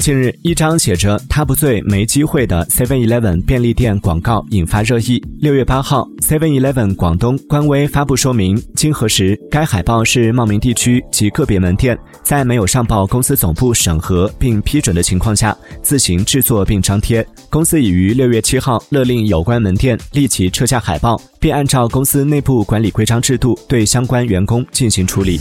近日一张写着他不醉没机会的 seven eleven 便利店广告引发热议。六月八号 seven eleven 广东官微发布说明经核实该海报是茂名地区及个别门店在没有上报公司总部审核并批准的情况下自行制作并张贴。公司已于六月七号勒令有关门店立即撤下海报并按照公司内部管理规章制度对相关员工进行处理。